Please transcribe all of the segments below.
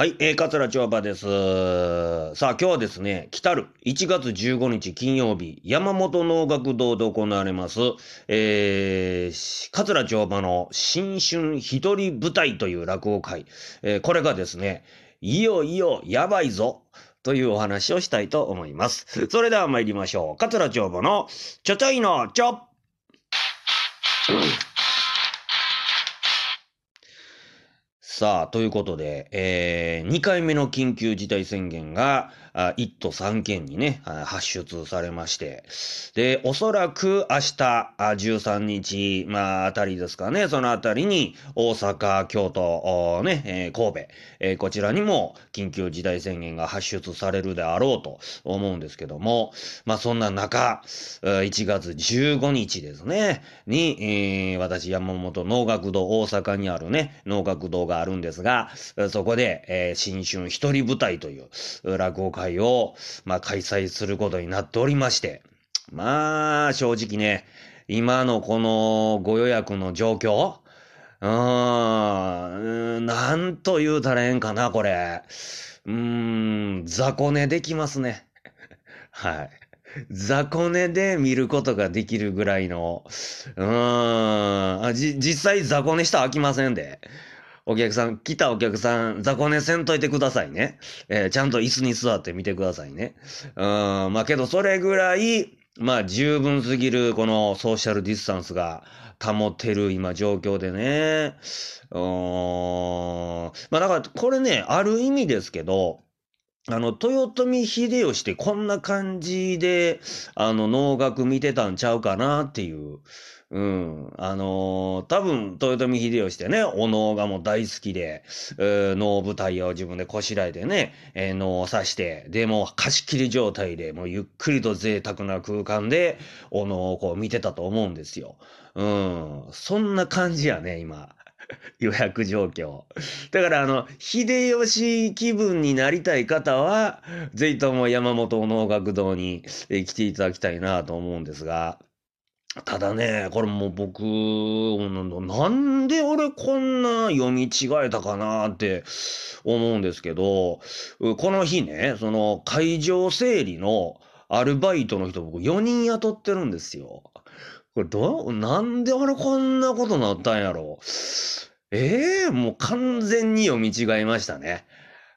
はい、えー、桂町場です。さあ、今日はですね、来たる1月15日金曜日、山本能楽堂で行われます、えー、桂町場の新春一人舞台という落語会、えー、これがですね、いよいよやばいぞ、というお話をしたいと思います。それでは参りましょう。桂町場のちょちょいのちょさあ、ということで、えー、2回目の緊急事態宣言が、あ1都3県にね、発出されまして、で、おそらく明日、あ13日、まあ、あたりですかね、そのあたりに、大阪、京都、ね、えー、神戸、えー、こちらにも緊急事態宣言が発出されるであろうと思うんですけども、まあ、そんな中、1月15日ですね、に、えー、私、山本能楽堂、大阪にあるね、能楽堂があるんですが、そこで、えー、新春一人舞台という落語会を、まあ、開催することになっておりまして、まあ、正直ね、今のこのご予約の状況、うーん、なんと言うたらええんかな、これ。うーん、雑魚寝できますね。はい。雑魚寝で見ることができるぐらいの、うーん、あじ、実際雑魚寝したら飽きませんで。お客さん、来たお客さん、雑魚寝せんといてくださいね。えー、ちゃんと椅子に座ってみてくださいね。うん、まあけどそれぐらい、まあ十分すぎるこのソーシャルディスタンスが保てる今状況でね。うん。まあだからこれね、ある意味ですけど、あの、豊臣秀吉ってこんな感じで、あの、能楽見てたんちゃうかなっていう。うん。あのー、多分、豊臣秀吉ってね、お能がもう大好きで、えー、能舞台を自分でこしらえてね、えー、能を刺して、で、も貸し切り状態で、もうゆっくりと贅沢な空間で、お能をこう見てたと思うんですよ。うん。そんな感じやね、今。予約状況。だからあの、秀吉気分になりたい方は、ぜひとも山本能楽堂に来ていただきたいなと思うんですが、ただね、これもう僕、なんで俺こんな読み違えたかなって思うんですけど、この日ね、その会場整理のアルバイトの人僕4人雇ってるんですよ。これど、なんで俺こんなことなったんやろええー、もう完全に読み違いましたね。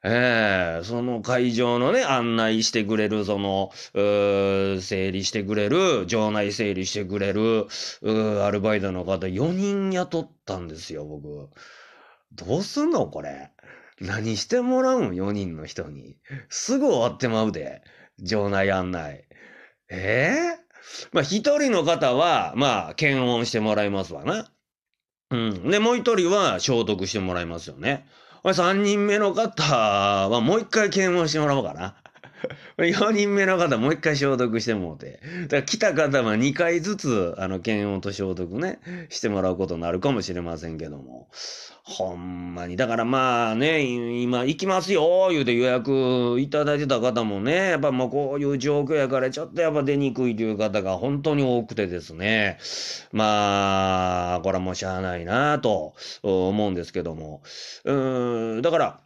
ええー、その会場のね、案内してくれる、その、整理してくれる、場内整理してくれる、アルバイトの方4人雇ったんですよ、僕。どうすんのこれ。何してもらうん ?4 人の人に。すぐ終わってまうで。場内案内。ええー？まあ、一人の方は、まあ、検温してもらいますわな。うん。で、もう一人は消毒してもらいますよね。三人目の方はもう一回検温してもらおうかな。4人目の方もう一回消毒してもうて。だから来た方は2回ずつ、あの、検温と消毒ね、してもらうことになるかもしれませんけども。ほんまに。だからまあね、今行きますよ、言うて予約いただいてた方もね、やっぱもうこういう状況やからちょっとやっぱ出にくいという方が本当に多くてですね。まあ、これはもうしゃあないなと思うんですけども。うん、だから、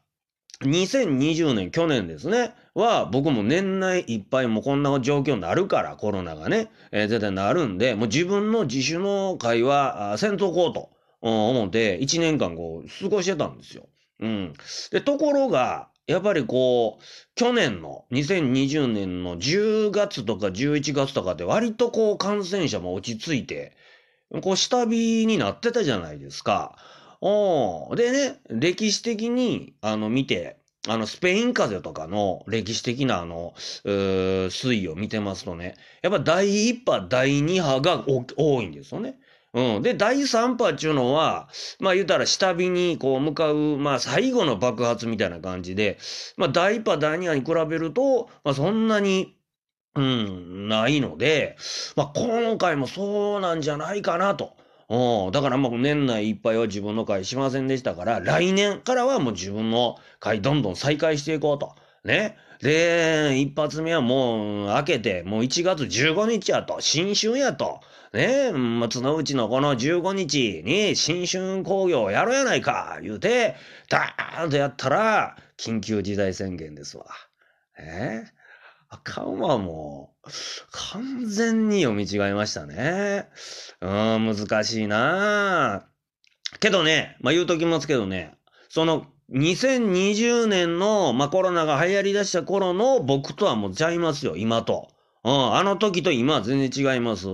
2020年、去年ですね、は、僕も年内いっぱいもうこんな状況になるから、コロナがね、えー、絶対なるんで、もう自分の自主の会は、戦闘こうと思って、1年間こう、過ごしてたんですよ。うん。で、ところが、やっぱりこう、去年の2020年の10月とか11月とかで割とこう感染者も落ち着いて、こう下火になってたじゃないですか。おでね、歴史的に、あの、見て、あの、スペイン風邪とかの歴史的なあの、推移を見てますとね、やっぱ第1波、第2波が多いんですよね。うん。で、第3波っていうのは、まあ言うたら下火にこう向かう、まあ最後の爆発みたいな感じで、まあ第1波、第2波に比べると、まあそんなに、うん、ないので、まあ今回もそうなんじゃないかなと。うん。だからもう年内いっぱいは自分の会しませんでしたから、来年からはもう自分の会どんどん再開していこうと。ね。で、一発目はもう開けて、もう1月15日やと、新春やと。ね松の内のこの15日に新春工業やろうやないか、言うて、ダーンとやったら、緊急事態宣言ですわ。え、あかんわ、もう。完全に読み違いましたね。うん、難しいなけどね、まあ言うときますけどね、その2020年の、まあ、コロナが流行り出した頃の僕とはもうちゃいますよ、今と。うん、あの時と今は全然違います。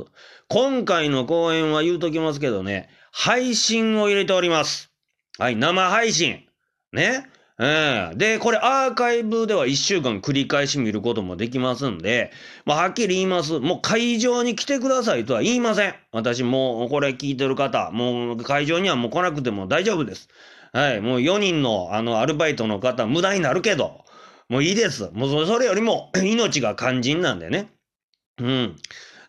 今回の公演は言うときますけどね、配信を入れております。はい、生配信。ね。えー、で、これアーカイブでは1週間繰り返し見ることもできますんで、まあ、はっきり言います。もう会場に来てくださいとは言いません。私もうこれ聞いてる方、もう会場にはもう来なくても大丈夫です。はい、もう4人のあのアルバイトの方無駄になるけど、もういいです。もうそれよりも 命が肝心なんでね。うん。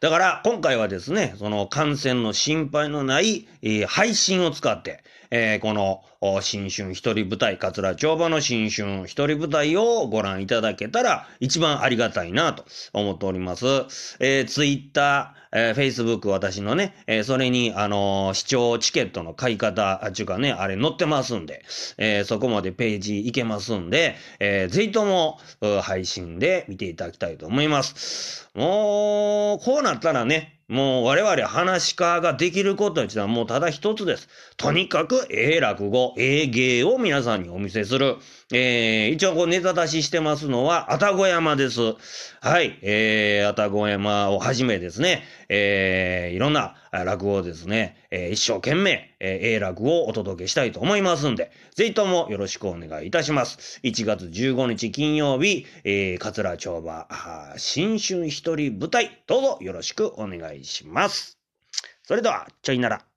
だから今回はですね、その感染の心配のない、えー、配信を使って、えー、この新春一人舞台、桂町場の新春一人舞台をご覧いただけたら一番ありがたいなと思っております。えー、ツイッター、えー、Facebook 私のね、えー、それに、あのー、視聴チケットの買い方、あっ、ちゅうかね、あれ載ってますんで、えー、そこまでページ行けますんで、えー、ぜひとも、配信で見ていただきたいと思います。もう、こうなったらね、もう我々話し家ができることはもうただ一つです。とにかく、ええ落語、ええ芸を皆さんにお見せする。えー、一応こうネタ出ししてますのは、愛宕山です。はい、えー、愛宕山をはじめですね、えー、いろんな落語をですね、えー、一生懸命、えー、ええ落語をお届けしたいと思いますんで、ぜひともよろしくお願いいたします。1月15日金曜日、えー、桂町場、新春一人舞台、どうぞよろしくお願いします。それでは、ちょいなら。